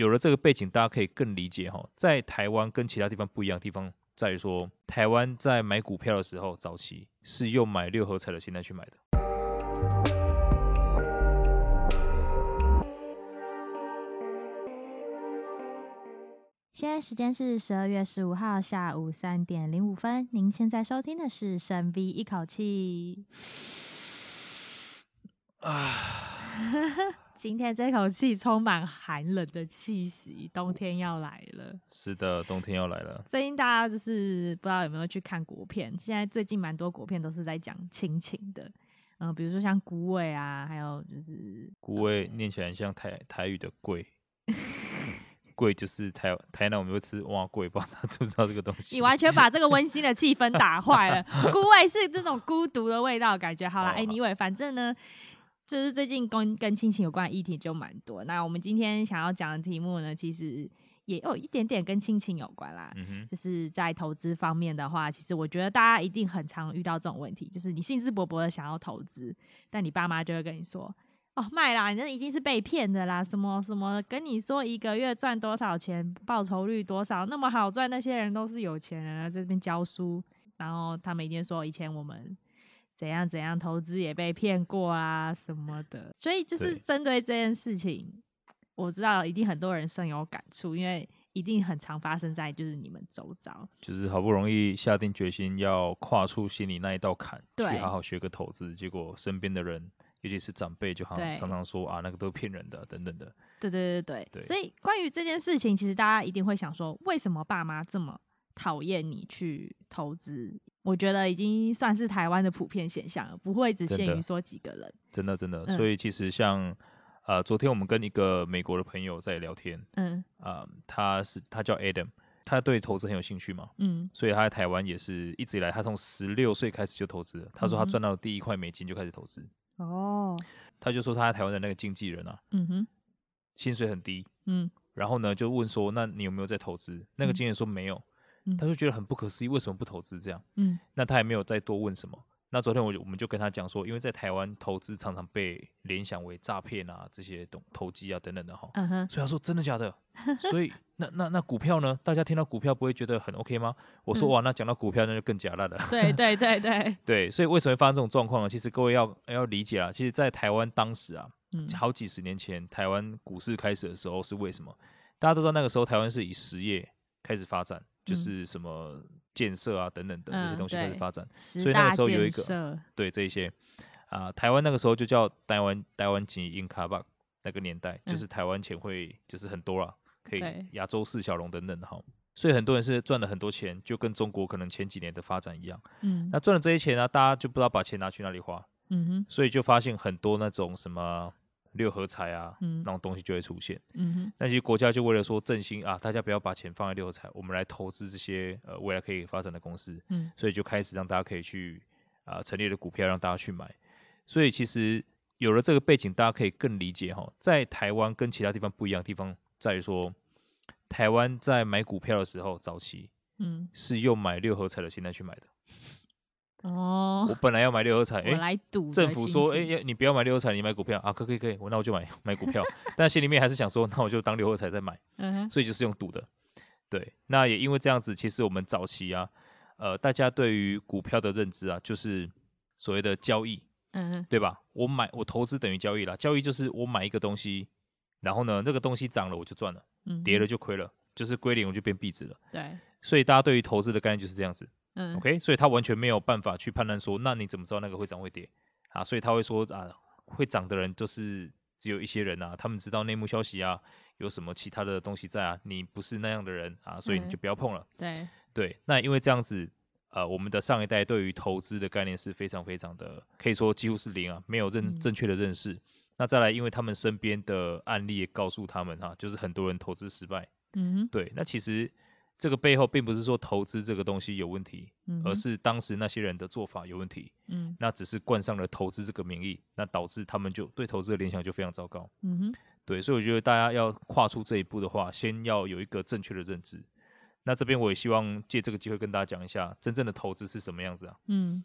有了这个背景，大家可以更理解哈，在台湾跟其他地方不一样的地方在于说，台湾在买股票的时候，早期是用买六合彩的心态去买的。现在时间是十二月十五号下午三点零五分，您现在收听的是深 V 一口气。啊。今天这口气充满寒冷的气息，冬天要来了。是的，冬天要来了。最近大家就是不知道有没有去看国片，现在最近蛮多国片都是在讲亲情的，嗯、呃，比如说像《孤味》啊，还有就是《孤味》念起来像台台语的“贵 ”，“贵”就是台台南我们会吃哇贵，不知道他知不知道这个东西？你完全把这个温馨的气氛打坏了。孤味是这种孤独的味道，感觉好了。哎，你以为反正呢？就是最近跟跟亲情有关的议题就蛮多，那我们今天想要讲的题目呢，其实也有一点点跟亲情有关啦。嗯哼，就是在投资方面的话，其实我觉得大家一定很常遇到这种问题，就是你兴致勃勃的想要投资，但你爸妈就会跟你说：“哦，卖啦，你这已经是被骗的啦，什么什么，跟你说一个月赚多少钱，报酬率多少，那么好赚，那些人都是有钱人啊，在这边教书，然后他们一定说以前我们。”怎样怎样投资也被骗过啊什么的，所以就是针对这件事情，我知道一定很多人深有感触，因为一定很常发生在就是你们周遭，就是好不容易下定决心要跨出心里那一道坎，对，去好好学个投资，结果身边的人，尤其是长辈，就好像常常说啊那个都是骗人的等等的，对对对对。对，所以关于这件事情，其实大家一定会想说，为什么爸妈这么讨厌你去投资？我觉得已经算是台湾的普遍现象了，不会只限于说几个人。真的真的，所以其实像呃，昨天我们跟一个美国的朋友在聊天，嗯，啊，呃，他是他叫 Adam，他对投资很有兴趣嘛，嗯，所以他在台湾也是一直以来，他从十六岁开始就投资了。他说他赚到了第一块美金就开始投资。哦，嗯，他就说他在台湾的那个经纪人啊，嗯哼，薪水很低，嗯，然后呢就问说，那你有没有在投资？那个经纪人说没有。他就觉得很不可思议，为什么不投资这样？嗯，那他也没有再多问什么。那昨天我我们就跟他讲说，因为在台湾投资常常被联想为诈骗啊，这些东投机啊等等的哈。嗯哼。所以他说真的假的？所以那那那股票呢？大家听到股票不会觉得很 OK 吗？我说哇，那讲到股票那就更假了。对对对对 对，所以为什么会发生这种状况呢？其实各位要要理解啊，其实，在台湾当时啊，好几十年前台湾股市开始的时候是为什么？大家都知道那个时候台湾是以实业开始发展。就是什么建设啊等等的这些东西开始发展，所以那个时候有一个对这一些。啊、呃，台湾那个时候就叫台湾台湾钱印卡吧，那个年代就是台湾钱会就是很多啦，可以亚洲四小龙等等的哈，所以很多人是赚了很多钱，就跟中国可能前几年的发展一样，嗯，那赚了这些钱呢、啊，大家就不知道把钱拿去哪里花，嗯哼，所以就发现很多那种什么。六合彩啊，嗯，那种东西就会出现。嗯哼，那些国家就为了说振兴啊，大家不要把钱放在六合彩，我们来投资这些呃未来可以发展的公司。嗯，所以就开始让大家可以去啊、呃、成立的股票让大家去买。所以其实有了这个背景，大家可以更理解哈，在台湾跟其他地方不一样的地方在于说，台湾在买股票的时候，早期嗯是用买六合彩的心态去买的。哦，我本来要买六合彩，哎、欸，政府说，哎、欸，你不要买六合彩，你买股票。啊，可可以可以，我那我就买买股票，但心里面还是想说，那我就当六合彩再买，嗯哼，所以就是用赌的，对，那也因为这样子，其实我们早期啊，呃，大家对于股票的认知啊，就是所谓的交易，嗯哼，对吧？我买我投资等于交易啦，交易就是我买一个东西，然后呢，这个东西涨了我就赚了，嗯，跌了就亏了，就是归零我就变币值了，对，所以大家对于投资的概念就是这样子。嗯，OK，所以他完全没有办法去判断说，那你怎么知道那个会涨会跌啊？所以他会说啊，会涨的人就是只有一些人啊，他们知道内幕消息啊，有什么其他的东西在啊，你不是那样的人啊，所以你就不要碰了。嗯、对对，那因为这样子，呃，我们的上一代对于投资的概念是非常非常的，可以说几乎是零啊，没有认、嗯、正确的认识。那再来，因为他们身边的案例也告诉他们哈、啊，就是很多人投资失败。嗯哼，对，那其实。这个背后并不是说投资这个东西有问题，嗯、而是当时那些人的做法有问题。嗯，那只是冠上了投资这个名义，那导致他们就对投资的联想就非常糟糕。嗯哼，对，所以我觉得大家要跨出这一步的话，先要有一个正确的认知。那这边我也希望借这个机会跟大家讲一下，真正的投资是什么样子啊？嗯，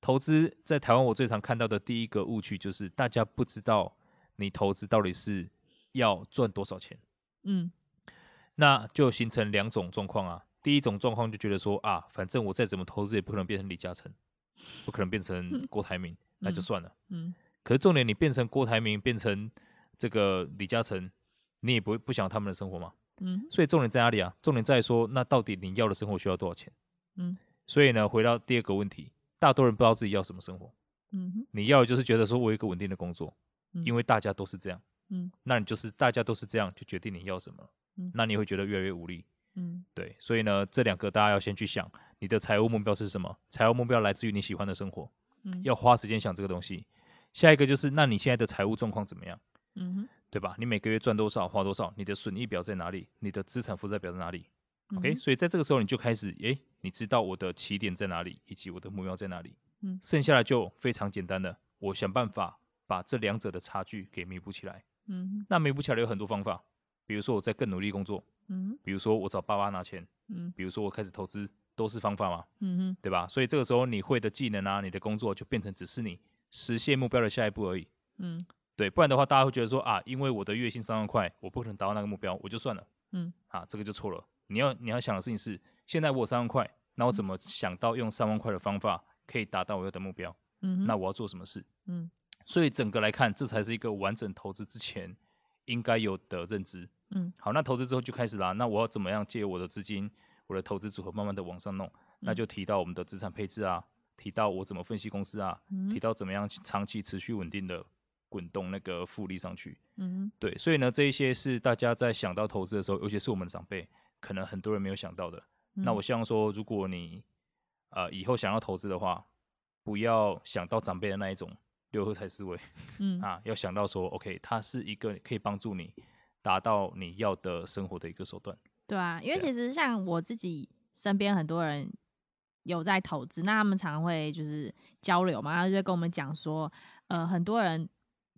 投资在台湾我最常看到的第一个误区就是大家不知道你投资到底是要赚多少钱。嗯，那就形成两种状况啊。第一种状况就觉得说啊，反正我再怎么投资也不可能变成李嘉诚，不可能变成郭台铭，嗯、那就算了。嗯，可是重点，你变成郭台铭，变成这个李嘉诚，你也不会不想他们的生活吗？嗯，所以重点在哪里啊？重点在说，那到底你要的生活需要多少钱？嗯，所以呢，回到第二个问题，大多人不知道自己要什么生活。嗯，你要的就是觉得说我有一个稳定的工作，嗯，因为大家都是这样。嗯，那你就是大家都是这样，就决定你要什么。嗯，那你会觉得越来越无力。嗯，对，所以呢，这两个大家要先去想，你的财务目标是什么？财务目标来自于你喜欢的生活。嗯，要花时间想这个东西。下一个就是，那你现在的财务状况怎么样？嗯哼，对吧？你每个月赚多少，花多少？你的损益表在哪里？你的资产负债表在哪里？嗯，OK，所以在这个时候你就开始，诶，你知道我的起点在哪里，以及我的目标在哪里。嗯，剩下来就非常简单的，我想办法把这两者的差距给弥补起来。嗯，那弥补起来有很多方法，比如说我在更努力工作。嗯，比如说我找爸爸拿钱。嗯，比如说我开始投资，都是方法嘛。嗯哼，对吧？所以这个时候你会的技能啊，你的工作就变成只是你实现目标的下一步而已。嗯，对，不然的话大家会觉得说啊，因为我的月薪三万块，我不可能达到那个目标，我就算了。嗯，啊，这个就错了。你要你要想的事情是，现在我有三万块，那我怎么想到用三万块的方法可以达到我要的目标？嗯，那我要做什么事？嗯，所以整个来看，这才是一个完整投资之前应该有的认知。嗯，好，那投资之后就开始啦。那我要怎么样借我的资金，我的投资组合慢慢的往上弄？那就提到我们的资产配置啊，提到我怎么分析公司啊，嗯、提到怎么样长期持续稳定的滚动那个复利上去。嗯，对，所以呢，这一些是大家在想到投资的时候，尤其是我们的长辈，可能很多人没有想到的。嗯、那我希望说，如果你呃以后想要投资的话，不要想到长辈的那一种六合彩思维，嗯啊，要想到说，OK，它是一个可以帮助你达到你要的生活的一个手段。对啊，因为其实像我自己身边很多人有在投资，那他们常会就是交流嘛，他就会跟我们讲说，呃，很多人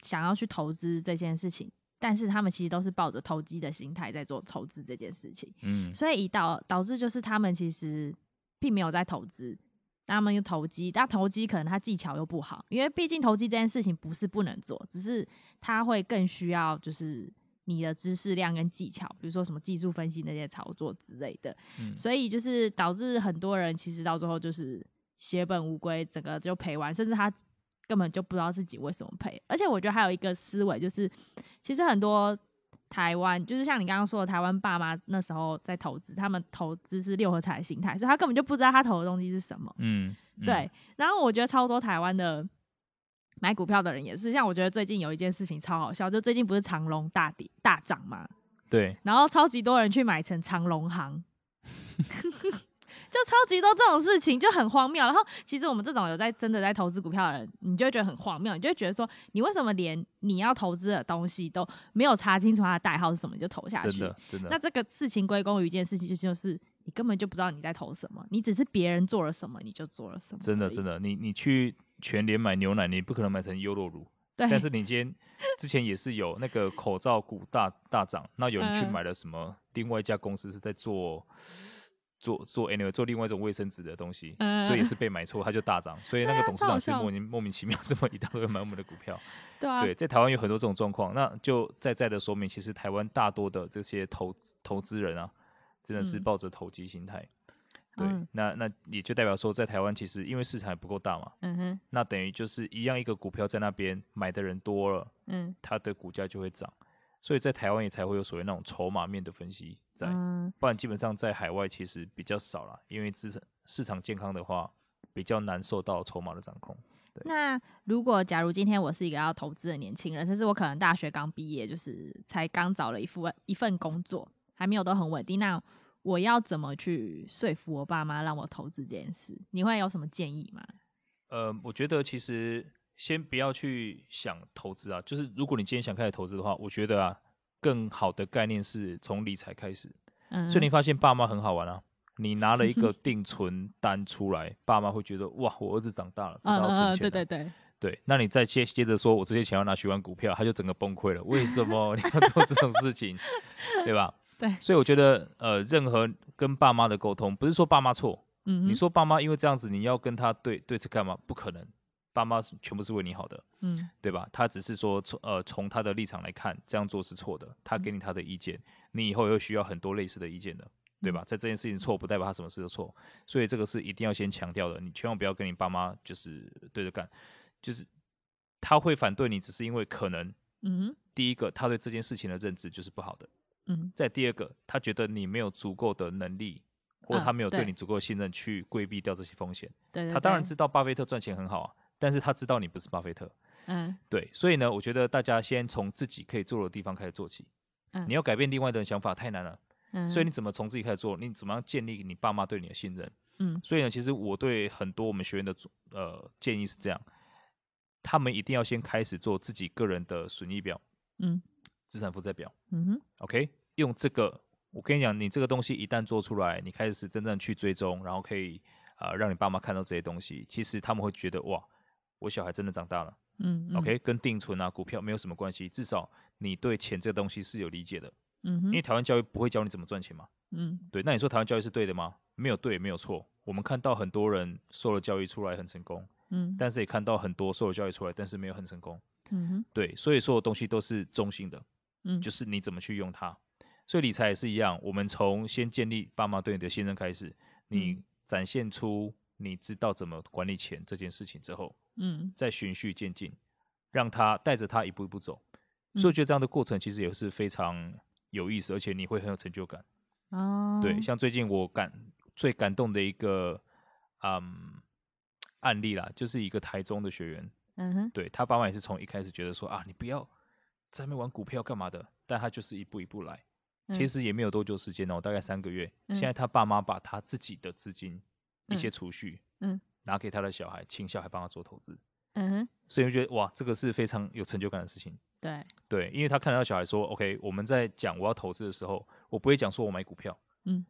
想要去投资这件事情，但是他们其实都是抱着投机的心态在做投资这件事情，嗯，所以以导导致就是他们其实并没有在投资。他们又投机，但投机可能他技巧又不好，因为毕竟投机这件事情不是不能做，只是他会更需要就是你的知识量跟技巧，比如说什么技术分析那些操作之类的。嗯，所以就是导致很多人其实到最后就是血本无归，整个就赔完，甚至他根本就不知道自己为什么赔。而且我觉得还有一个思维就是，其实很多。台湾就是像你刚刚说的，台湾爸妈那时候在投资，他们投资是六合彩的心态，所以他根本就不知道他投的东西是什么。嗯，嗯对。然后我觉得超多台湾的买股票的人也是，像我觉得最近有一件事情超好笑，就最近不是长隆大跌大涨吗？对。然后超级多人去买成长隆行。就超级多这种事情就很荒谬，然后其实我们这种有在真的在投资股票的人，你就会觉得很荒谬，你就会觉得说，你为什么连你要投资的东西都没有查清楚它的代号是什么就投下去？真的，真的。那这个事情归功于一件事情，就就是你根本就不知道你在投什么，你只是别人做了什么你就做了什么。真的，真的，你你去全联买牛奶，你不可能买成优酪乳。对。但是你今天之前也是有那个口罩股大大涨，那有人去买了什么？嗯、另外一家公司是在做。做做 anyway 做另外一种卫生纸的东西，嗯、所以也是被买错，它就大涨。所以那个董事长是莫名莫名其妙这么一大堆买我们的股票。对啊，对，在台湾有很多这种状况，那就在在的说明，其实台湾大多的这些投资投资人啊，真的是抱着投机心态。嗯、对，嗯、那那也就代表说，在台湾其实因为市场也不够大嘛，嗯哼，那等于就是一样一个股票在那边买的人多了，嗯，它的股价就会涨。所以在台湾也才会有所谓那种筹码面的分析在，嗯、不然基本上在海外其实比较少了，因为资产市场健康的话，比较难受到筹码的掌控。对。那如果假如今天我是一个要投资的年轻人，甚至我可能大学刚毕业，就是才刚找了一份一份工作，还没有都很稳定，那我要怎么去说服我爸妈让我投资这件事？你会有什么建议吗？呃，我觉得其实。先不要去想投资啊，就是如果你今天想开始投资的话，我觉得啊，更好的概念是从理财开始。嗯，所以你发现爸妈很好玩啊，你拿了一个 定存单出来，爸妈会觉得哇，我儿子长大了，知道存钱了。嗯嗯，对对对，对，那你再接接着说，我这些钱要拿去玩股票，他就整个崩溃了。为什么 你要做这种事情？对吧？对，所以我觉得呃，任何跟爸妈的沟通，不是说爸妈错，嗯，你说爸妈因为这样子，你要跟他对对着干嘛？不可能。爸妈全部是为你好的，嗯，对吧？他只是说从呃从他的立场来看，这样做是错的。他给你他的意见，嗯、你以后也会需要很多类似的意见的，对吧？在这件事情错，不代表他什么事都错，所以这个是一定要先强调的。你千万不要跟你爸妈就是对着干，就是他会反对你，只是因为可能，嗯，第一个他对这件事情的认知就是不好的，嗯，再第二个他觉得你没有足够的能力，或者他没有对你足够的信任去规避掉这些风险。对，他当然知道巴菲特赚钱很好啊，但是他知道你不是巴菲特。嗯，对，所以呢，我觉得大家先从自己可以做的地方开始做起。嗯，你要改变另外的人想法太难了。嗯，所以你怎么从自己开始做？你怎么样建立你爸妈对你的信任？嗯，所以呢，其实我对很多我们学员的呃建议是这样，他们一定要先开始做自己个人的损益表，嗯，资产负债表。嗯哼，OK，用这个，我跟你讲，你这个东西一旦做出来，你开始真正去追踪，然后可以啊、呃、让你爸妈看到这些东西，其实他们会觉得哇，我小孩真的长大了。嗯，嗯，OK，跟定存啊、股票没有什么关系，至少你对钱这个东西是有理解的。嗯哼，因为台湾教育不会教你怎么赚钱嘛。嗯，对，那你说台湾教育是对的吗？没有对，没有错。我们看到很多人受了教育出来很成功，嗯，但是也看到很多受了教育出来，但是没有很成功。嗯哼，对，所以所有东西都是中性的。嗯，就是你怎么去用它。所以理财也是一样，我们从先建立爸妈对你的信任开始，你展现出你知道怎么管理钱这件事情之后。嗯，再循序渐进，让他带着他一步一步走，嗯，所以我觉得这样的过程其实也是非常有意思，而且你会很有成就感。哦，对，像最近我感最感动的一个嗯案例啦，就是一个台中的学员，嗯哼，对，他爸妈也是从一开始觉得说啊，你不要在那边玩股票干嘛的，但他就是一步一步来，嗯，其实也没有多久时间哦，大概三个月，嗯，现在他爸妈把他自己的资金，一些储蓄，嗯。嗯拿给他的小孩，请小孩帮他做投资，嗯哼，所以我觉得哇，这个是非常有成就感的事情。对对，因为他看到小孩说，OK，我们在讲我要投资的时候，我不会讲说我买股票，嗯，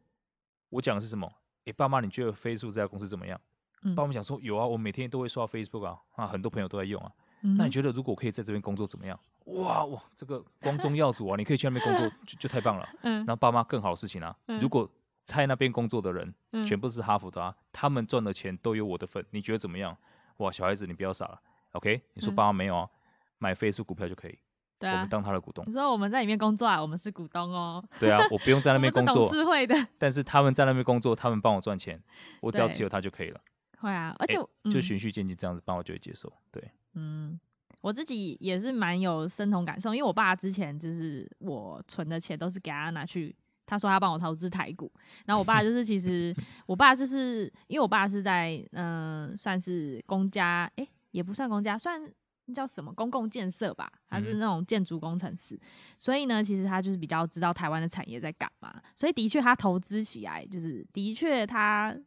我讲的是什么？哎、欸，爸妈，你觉得 Facebook 这家公司怎么样？嗯，爸妈讲说有啊，我每天都会刷 Facebook 啊，啊，很多朋友都在用啊。嗯、那你觉得如果可以在这边工作怎么样？哇哇，这个光宗耀祖啊，你可以去那边工作就就太棒了。嗯，然后爸妈更好的事情啊，嗯、如果在那边工作的人，嗯、全部是哈佛的啊，他们赚的钱都有我的份，你觉得怎么样？哇，小孩子你不要傻了，OK？你说爸妈没有啊？嗯、买 Facebook 股票就可以，对啊，我们当他的股东。你说我们在里面工作啊，我们是股东哦。对啊，我不用在那边工作，是董事会的。但是他们在那边工作，他们帮我赚钱，我只要持有它就可以了。会啊，而且、欸嗯、就循序渐进这样子，爸妈就会接受。对，嗯，我自己也是蛮有深同感受，因为我爸之前就是我存的钱都是给他拿去。他说他帮我投资台股，然后我爸就是其实 我爸就是因为我爸是在嗯、呃、算是公家哎、欸、也不算公家算叫什么公共建设吧，他是那种建筑工程师，所以呢其实他就是比较知道台湾的产业在干嘛，所以的确他投资起来就是的确他。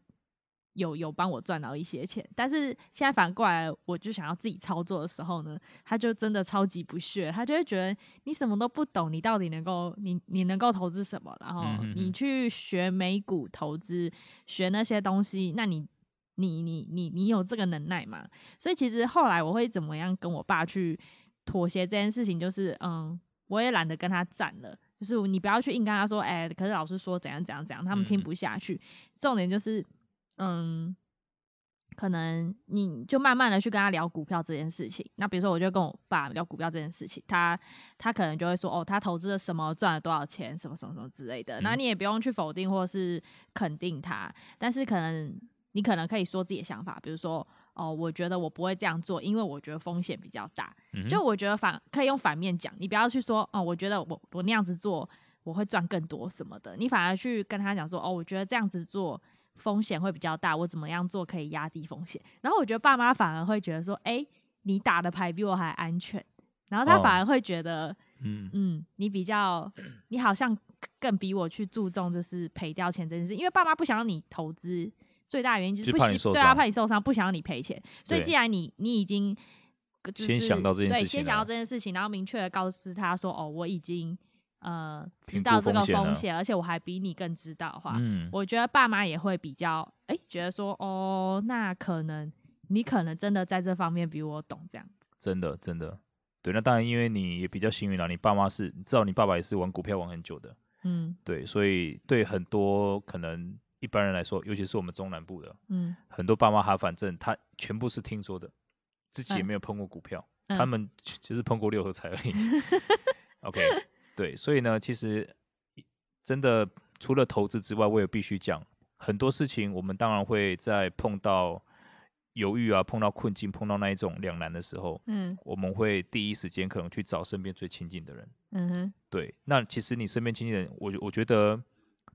有有帮我赚到一些钱，但是现在反过来，我就想要自己操作的时候呢，他就真的超级不屑，他就会觉得你什么都不懂，你到底能够你你能够投资什么？然后你去学美股投资，学那些东西，那你你你你你有这个能耐吗？所以其实后来我会怎么样跟我爸去妥协这件事情，就是嗯，我也懒得跟他战了，就是你不要去硬跟他说，哎、欸，可是老师说怎样怎样怎样，他们听不下去。重点就是。嗯，可能你就慢慢的去跟他聊股票这件事情。那比如说，我就跟我爸聊股票这件事情，他他可能就会说，哦，他投资了什么，赚了多少钱，什么什么什么之类的。那你也不用去否定或是肯定他，但是可能你可能可以说自己的想法，比如说，哦，我觉得我不会这样做，因为我觉得风险比较大。就我觉得反可以用反面讲，你不要去说，哦，我觉得我我那样子做我会赚更多什么的，你反而去跟他讲说，哦，我觉得这样子做。风险会比较大，我怎么样做可以压低风险？然后我觉得爸妈反而会觉得说，哎、欸，你打的牌比我还安全。然后他反而会觉得，哦、嗯嗯，你比较，你好像更比我去注重就是赔掉钱这件事，因为爸妈不想让你投资，最大的原因就是不希对啊，怕你受伤，不想让你赔钱。所以既然你你已经、就是、先想到这件事情，对，先想到这件事情，然后明确的告知他说，哦，我已经。呃，知道这个风险，而且我还比你更知道的话，嗯，我觉得爸妈也会比较，觉得说，哦，那可能你可能真的在这方面比我懂，这样。真的，真的，对，那当然，因为你也比较幸运啦，你爸妈是，你知道你爸爸也是玩股票玩很久的，嗯，对，所以对很多可能一般人来说，尤其是我们中南部的，嗯，很多爸妈他反正他全部是听说的，自己也没有碰过股票，嗯、他们 其实碰过六合彩而已。OK。对，所以呢，其实真的除了投资之外，我也必须讲很多事情。我们当然会在碰到犹豫啊、碰到困境、碰到那一种两难的时候，嗯，我们会第一时间可能去找身边最亲近的人。嗯哼，对。那其实你身边亲近的人，我我觉得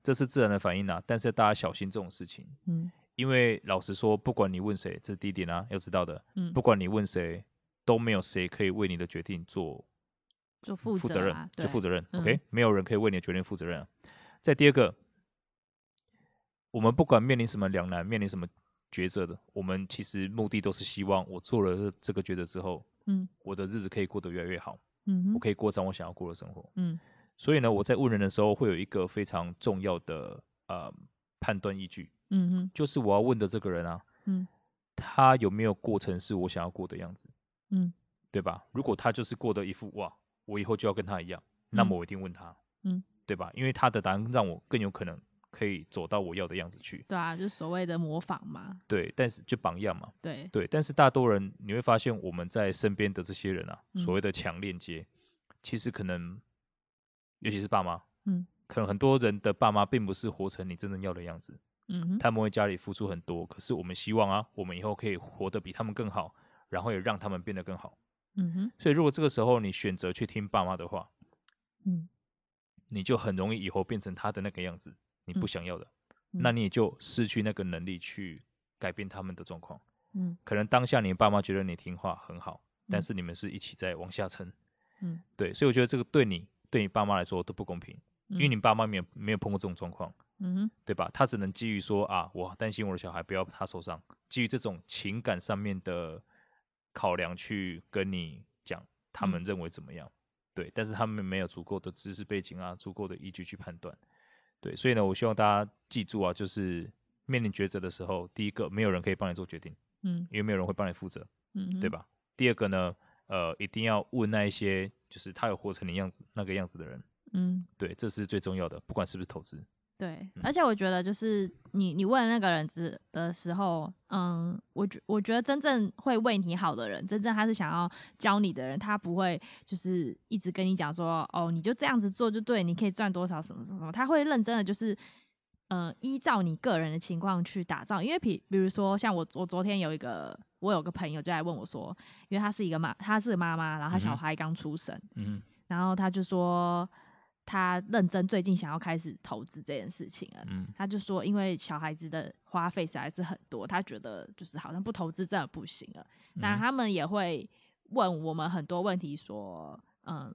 这是自然的反应啊。但是大家小心这种事情，嗯，因为老实说，不管你问谁，这是第一点啊，要知道的，嗯，不管你问谁，都没有谁可以为你的决定做。就负责任，就负责任。OK，、嗯、没有人可以为你的决定负责任、啊。再第二个，我们不管面临什么两难，面临什么抉择的，我们其实目的都是希望我做了这个抉择之后，嗯，我的日子可以过得越来越好，嗯，我可以过上我想要过的生活，嗯。所以呢，我在问人的时候，会有一个非常重要的呃判断依据，嗯哼，就是我要问的这个人啊，嗯，他有没有过程是我想要过的样子，嗯，对吧？如果他就是过得一副哇。我以后就要跟他一样，那么我一定问他，嗯，对吧？因为他的答案让我更有可能可以走到我要的样子去。对啊，就所谓的模仿嘛。对，但是就榜样嘛。对对，但是大多人你会发现，我们在身边的这些人啊，嗯、所谓的强链接，其实可能，尤其是爸妈，嗯，可能很多人的爸妈并不是活成你真正要的样子，嗯，他们为家里付出很多，可是我们希望啊，我们以后可以活得比他们更好，然后也让他们变得更好。嗯哼，所以如果这个时候你选择去听爸妈的话，嗯，你就很容易以后变成他的那个样子，你不想要的，嗯、那你也就失去那个能力去改变他们的状况。嗯，可能当下你爸妈觉得你听话很好，但是你们是一起在往下沉。嗯，对，所以我觉得这个对你对你爸妈来说都不公平，嗯、因为你爸妈没有没有碰过这种状况，嗯哼，对吧？他只能基于说啊，我担心我的小孩不要他受伤，基于这种情感上面的。考量去跟你讲，他们认为怎么样？嗯、对，但是他们没有足够的知识背景啊，足够的依据去判断。对，所以呢，我希望大家记住啊，就是面临抉择的时候，第一个，没有人可以帮你做决定，嗯，因为没有人会帮你负责，嗯，对吧？第二个呢，呃，一定要问那一些，就是他有活成你样子那个样子的人，嗯，对，这是最重要的，不管是不是投资。对，而且我觉得就是你你问那个人之的时候，嗯，我觉我觉得真正会为你好的人，真正他是想要教你的人，他不会就是一直跟你讲说，哦，你就这样子做就对，你可以赚多少什么什么什么，他会认真的就是，嗯，依照你个人的情况去打造。因为比比如说像我我昨天有一个我有个朋友就来问我说，因为他是一个妈，他是妈妈，然后他小孩刚出生，嗯，然后他就说。他认真，最近想要开始投资这件事情了。嗯，他就说，因为小孩子的花费实在是很多，他觉得就是好像不投资真的不行了。那、嗯、他们也会问我们很多问题，说，嗯，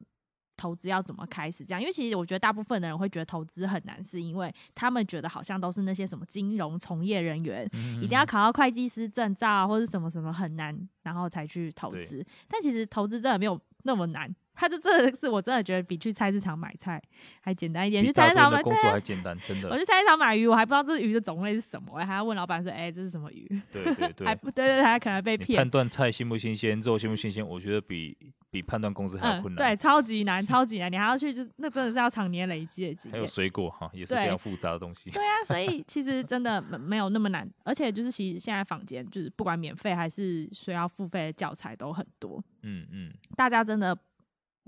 投资要怎么开始？这样，因为其实我觉得大部分的人会觉得投资很难，是因为他们觉得好像都是那些什么金融从业人员，嗯、一定要考到会计师证照或者什么什么很难，然后才去投资。但其实投资真的没有那么难。他就这个是我真的觉得比去菜市场买菜还简单一点。去菜市场买工作还简单，真的。我去菜市场买鱼，我还不知道这鱼的种类是什么，我还要问老板说：“哎、欸，这是什么鱼？”对对对，还对对对，还可能被骗。判断菜新不新鲜，肉新不新鲜，我觉得比比判断公司还要困难、嗯。对，超级难，超级难，你还要去，就那真的是要常年累积的经验。还有水果哈，也是非常复杂的东西。对，对啊，所以其实真的没有那么难，而且就是其实现在坊间就是不管免费还是需要付费的教材都很多。嗯嗯，大家真的。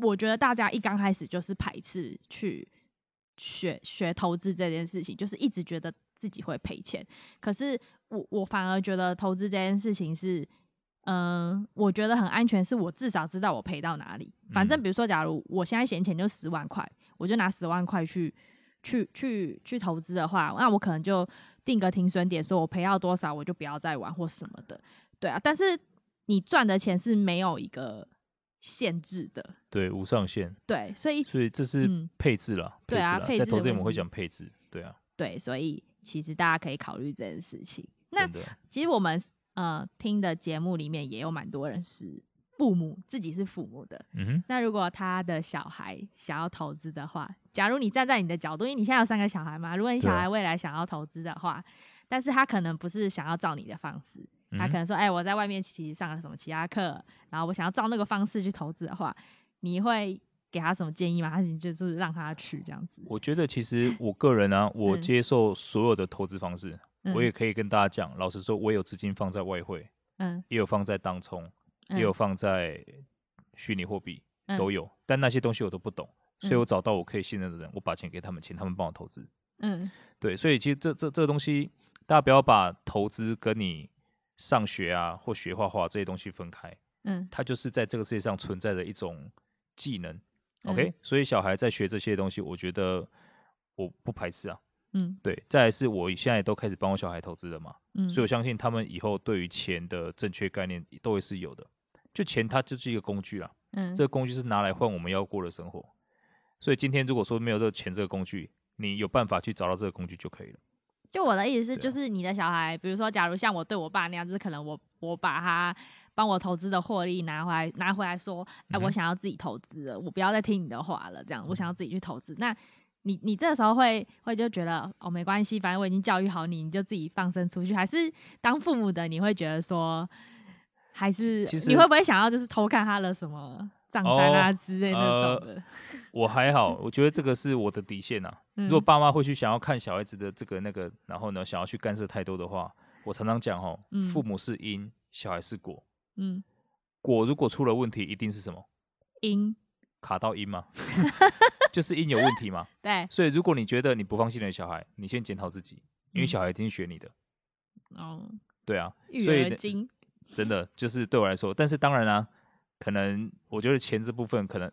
我觉得大家一刚开始就是排斥去学学投资这件事情，就是一直觉得自己会赔钱。可是我我反而觉得投资这件事情是，嗯、呃，我觉得很安全，是我至少知道我赔到哪里。反正比如说，假如我现在闲钱就十万块，我就拿十万块去去去去投资的话，那我可能就定个停损点，说我赔到多少我就不要再玩或什么的。对啊，但是你赚的钱是没有一个。限制的，对，无上限，对，所以所以这是配置了，嗯、对啊，在投资我们会讲配置，对啊，对，所以其实大家可以考虑这件事情。那其实我们呃听的节目里面也有蛮多人是父母，自己是父母的，嗯哼。那如果他的小孩想要投资的话，假如你站在你的角度，因为你现在有三个小孩嘛，如果你小孩未来想要投资的话，啊、但是他可能不是想要照你的方式。他可能说：“哎、欸，我在外面其实上了什么其他课，然后我想要照那个方式去投资的话，你会给他什么建议吗？还是就是让他去这样子？”我觉得其实我个人啊，我接受所有的投资方式，嗯、我也可以跟大家讲，老实说，我有资金放在外汇，嗯，也有放在当冲，也有放在虚拟货币，都有。嗯、但那些东西我都不懂，所以我找到我可以信任的人，我把钱给他们，请他们帮我投资。嗯，对，所以其实这这这个东西，大家不要把投资跟你上学啊或学画画这些东西分开。嗯，它就是在这个世界上存在的一种技能。嗯、OK，所以小孩在学这些东西，我觉得我不排斥啊。嗯，对，再来是我现在都开始帮我小孩投资了嘛。嗯，所以我相信他们以后对于钱的正确概念都会是有的。就钱它就是一个工具啦。嗯，这个工具是拿来换我们要过的生活。所以今天如果说没有这个钱这个工具，你有办法去找到这个工具就可以了。就我的意思是，就是你的小孩，比如说，假如像我对我爸那样，就是可能我我把他帮我投资的获利拿回来，拿回来说，哎、欸，我想要自己投资了，我不要再听你的话了，这样，我想要自己去投资。那你你这个时候会会就觉得哦，没关系，反正我已经教育好你，你就自己放生出去。还是当父母的你会觉得说，还是你会不会想要就是偷看他的什么？账单啊之类那种的，呃，我还好，我觉得这个是我的底线呐，啊。如果爸妈会去想要看小孩子的这个那个，然后呢，想要去干涉太多的话，我常常讲哦，父母是因，小孩是果。嗯，果如果出了问题，一定是什么？因卡到因嘛，就是因有问题嘛。对。所以如果你觉得你不放心你的小孩，你先检讨自己，因为小孩一定学你的。哦。对啊。育儿经。真的就是对我来说，但是当然啦，啊。可能我觉得钱这部分，可能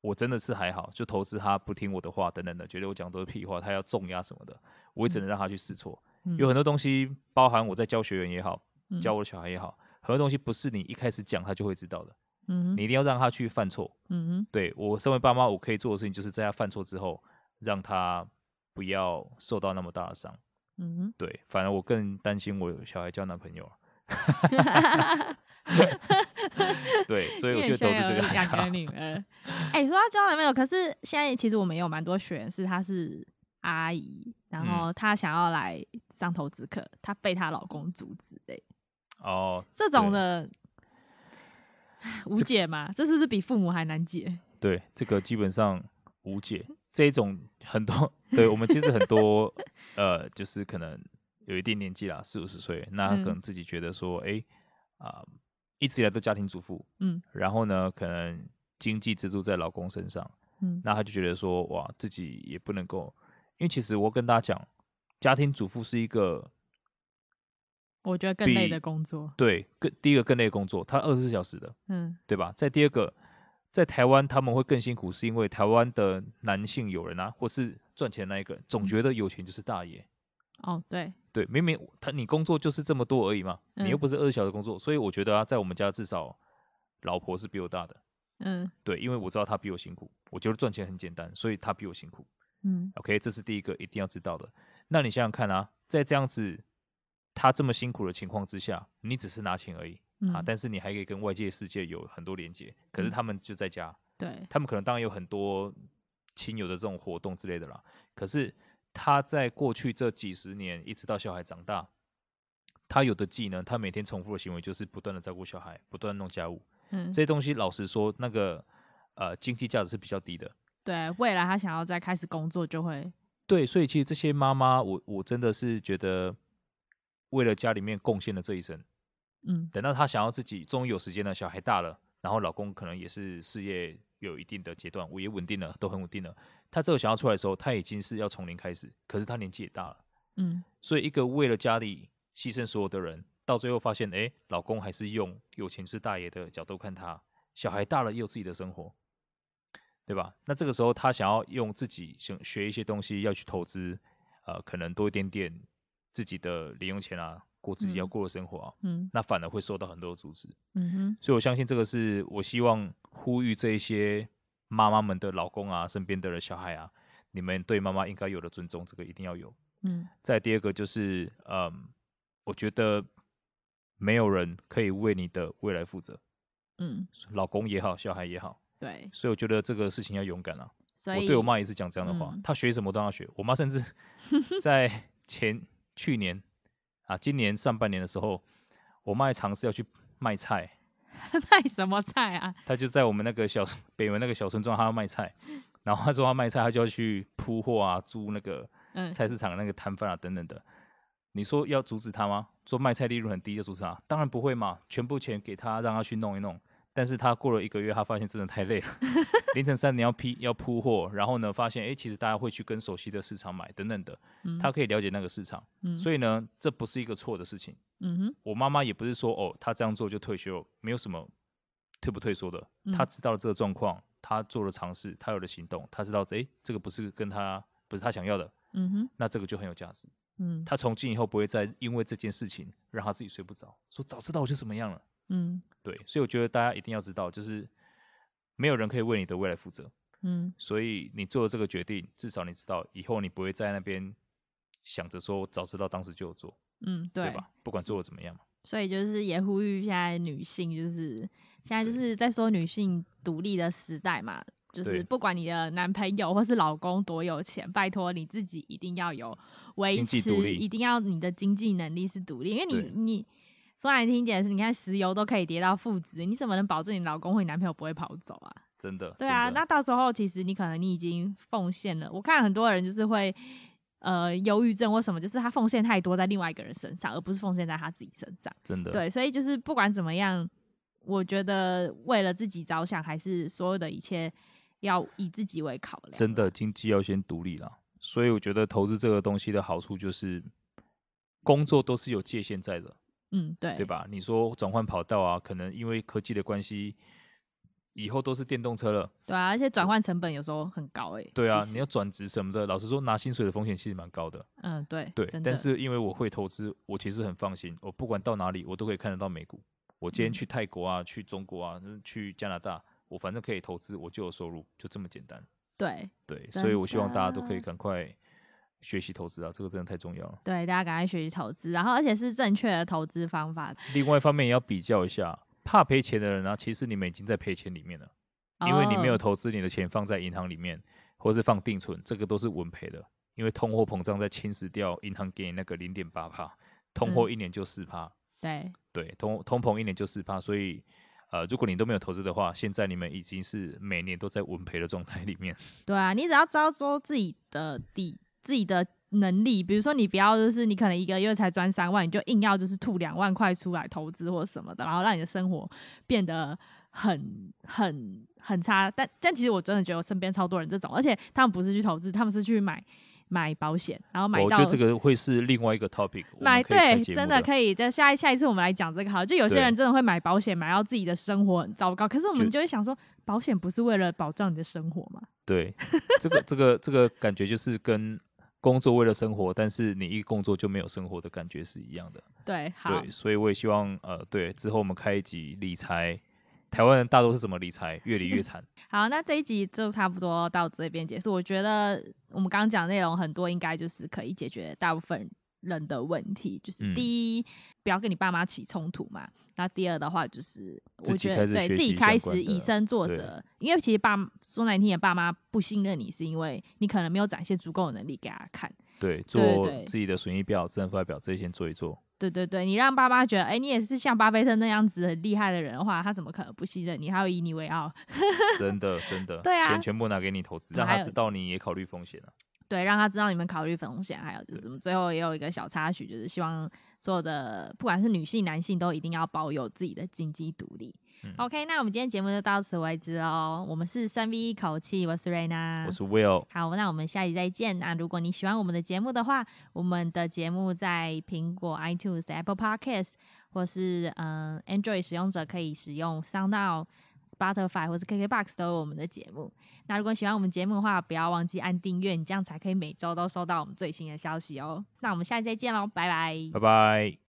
我真的是还好，就投资他不听我的话等等的，觉得我讲的都是屁话，他要重压什么的，我也只能让他去试错。嗯、有很多东西，包含我在教学员也好，嗯、教我的小孩也好，很多东西不是你一开始讲他就会知道的。嗯，你一定要让他去犯错。嗯哼，对，我身为爸妈，我可以做的事情就是在他犯错之后，让他不要受到那么大的伤。嗯哼，对，反而我更担心我有小孩交男朋友。对，所以我就都是这个两个女儿。哎、欸，说到交男朋友，可是现在其实我们也有蛮多学员是她是阿姨，然后她想要来上投资课，她被她老公阻止嘞。哦，这种的无解吗？这，是不是比父母还难解？对，这个基本上无解。这一种很多，对我们其实很多 呃，就是可能有一定年纪啦，四五十岁，那可能自己觉得说，哎、欸、啊。呃一直以来都家庭主妇，嗯，然后呢，可能经济支柱在老公身上，嗯，那他就觉得说，哇，自己也不能够，因为其实我跟大家讲，家庭主妇是一个，我觉得更累的工作，对，更第一个更累的工作，他二十四小时的，嗯，对吧？在第二个，在台湾他们会更辛苦，是因为台湾的男性友人啊，或是赚钱的那一个人，总觉得有钱就是大爷。哦，对。对，明明他你工作就是这么多而已嘛，嗯、你又不是二十小时工作，所以我觉得啊，在我们家至少老婆是比我大的，嗯，对，因为我知道她比我辛苦，我觉得赚钱很简单，所以她比我辛苦，嗯，OK，这是第一个一定要知道的。那你想想看啊，在这样子他这么辛苦的情况之下，你只是拿钱而已、嗯、啊，但是你还可以跟外界世界有很多连接，可是他们就在家，嗯、对，他们可能当然有很多亲友的这种活动之类的啦，可是。他在过去这几十年，一直到小孩长大，他有的技能，他每天重复的行为就是不断的照顾小孩，不断弄家务。嗯，这些东西老实说，那个呃经济价值是比较低的。对，未来他想要再开始工作，就会对。所以其实这些妈妈，我我真的是觉得，为了家里面贡献了这一生。嗯，等到他想要自己终于有时间了，小孩大了，然后老公可能也是事业有一定的阶段，我也稳定了，都很稳定了。他这个想要出来的时候，他已经是要从零开始，可是他年纪也大了，嗯，所以一个为了家里牺牲所有的人，到最后发现，哎，老公还是用有钱是大爷的角度看他，小孩大了也有自己的生活，对吧？那这个时候他想要用自己想学一些东西要去投资，呃，可能多一点点自己的零用钱啊，过自己要过的生活啊，嗯，那反而会受到很多的阻止，嗯哼，所以我相信这个是我希望呼吁这一些。妈妈们的老公啊，身边的小孩啊，你们对妈妈应该有的尊重，这个一定要有。嗯。再第二个就是，嗯，我觉得没有人可以为你的未来负责。嗯。老公也好，小孩也好。对。所以我觉得这个事情要勇敢啊。所以。我对我妈也是讲这样的话，她、嗯、学什么都要学。我妈甚至 在前去年啊，今年上半年的时候，我妈还尝试要去卖菜。卖什么菜啊？他就在我们那个小北门那个小村庄，他要卖菜。然后他说她卖菜，他就要去铺货啊，租那个菜市场的那个摊贩啊，等等的。你说要阻止他吗？说卖菜利润很低就阻止他？当然不会嘛，全部钱给他，让他去弄一弄。但是他过了一个月，他发现真的太累了，凌晨三点要批要铺货，然后呢，发现哎，其实大家会去跟熟悉的市场买等等的，嗯、他可以了解那个市场，嗯、所以呢，这不是一个错的事情。嗯哼，我妈妈也不是说哦，他这样做就退休，没有什么退不退缩的，他知道了这个状况，他做了尝试，他有了行动，他知道哎，这个不是跟他不是他想要的，嗯哼，那这个就很有价值。嗯，他从今以后不会再因为这件事情让他自己睡不着，说早知道我就怎么样了。嗯，对，所以我觉得大家一定要知道，就是没有人可以为你的未来负责。嗯，所以你做了这个决定，至少你知道以后你不会在那边想着说早知道当时就有做。嗯，对，对吧？不管做的怎么样嘛。所以就是也呼吁现在女性，就是现在就是在说女性独立的时代嘛。就是不管你的男朋友或是老公多有钱，拜托你自己一定要有维持，一定要你的经济能力是独立，因为你你说难听一点是，你看石油都可以跌到负值，你怎么能保证你老公或你男朋友不会跑走啊？真的，对啊，那到时候其实你可能你已经奉献了。我看很多人就是会呃忧郁症或什么，就是他奉献太多在另外一个人身上，而不是奉献在他自己身上。真的，对，所以就是不管怎么样，我觉得为了自己着想，还是所有的一切。要以自己为考量，真的经济要先独立了。所以我觉得投资这个东西的好处就是，工作都是有界限在的。嗯，对，对吧？你说转换跑道啊，可能因为科技的关系，以后都是电动车了。对啊，而且转换成本有时候很高哎、欸。对啊，你要转职什么的，老实说拿薪水的风险其实蛮高的。嗯，对，对。但是因为我会投资，我其实很放心。我不管到哪里，我都可以看得到美股。我今天去泰国啊，嗯、去中国啊，去加拿大。我反正可以投资，我就有收入，就这么简单。对对，所以我希望大家都可以赶快学习投资啊，这个真的太重要了。对，大家赶快学习投资，然后而且是正确的投资方法。另外一方面也要比较一下，怕赔钱的人啊，其实你们已经在赔钱里面了，因为你没有投资你的钱放在银行里面，或是放定存，这个都是稳赔的，因为通货膨胀在侵蚀掉银行给你那个零点八趴，通货一年就四趴。对对，通通膨一年就四趴，所以。呃，如果你都没有投资的话，现在你们已经是每年都在稳赔的状态里面。对啊，你只要知道说自己的底、自己的能力，比如说你不要就是你可能一个月才赚三万，你就硬要就是吐两万块出来投资或什么的，然后让你的生活变得很 很很差。但但其实我真的觉得我身边超多人这种，而且他们不是去投资，他们是去买。买保险，然后买到。我觉得这个会是另外一个 topic。买对，真的可以。就下一下一次我们来讲这个好。就有些人真的会买保险，买到自己的生活很糟糕。可是我们就会想说，保险不是为了保障你的生活吗？对，这个这个这个感觉就是跟工作为了生活，但是你一工作就没有生活的感觉是一样的。对，好。对，所以我也希望呃，对之后我们开一集理财。台湾人大多是怎么理财？越理越惨。好，那这一集就差不多到这边结束。我觉得我们刚刚讲内容很多，应该就是可以解决大部分人的问题。就是第一，嗯、不要跟你爸妈起冲突嘛。那第二的话，就是我觉得对自己开始以身作则。因为其实爸说难听点，爸妈不信任你，是因为你可能没有展现足够的能力给他看。对，做自己的损益表、资产负债表这些先做一做。对对对，你让爸妈觉得，哎，你也是像巴菲特那样子很厉害的人的话，他怎么可能不信任你，还会以你为傲？真 的真的，对啊，钱全部拿给你投资，让他知道你也考虑风险了。对，让他知道你们考虑风险，还有就是，我们最后也有一个小插曲，就是希望所有的不管是女性、男性，都一定要保有自己的经济独立。嗯、OK，那我们今天节目就到此为止哦。我们是三 V 一口气，我是 Raina，我是 Will。好，那我们下期再见。那如果你喜欢我们的节目的话，我们的节目在苹果 iTunes、Apple Podcasts 或是嗯、呃、Android 使用者可以使用 SoundOn、Spotify 或是 KKBox 都有我们的节目。那如果喜欢我们节目的话，不要忘记按订阅，你这样才可以每周都收到我们最新的消息哦。那我们下期再见喽，拜拜，拜拜。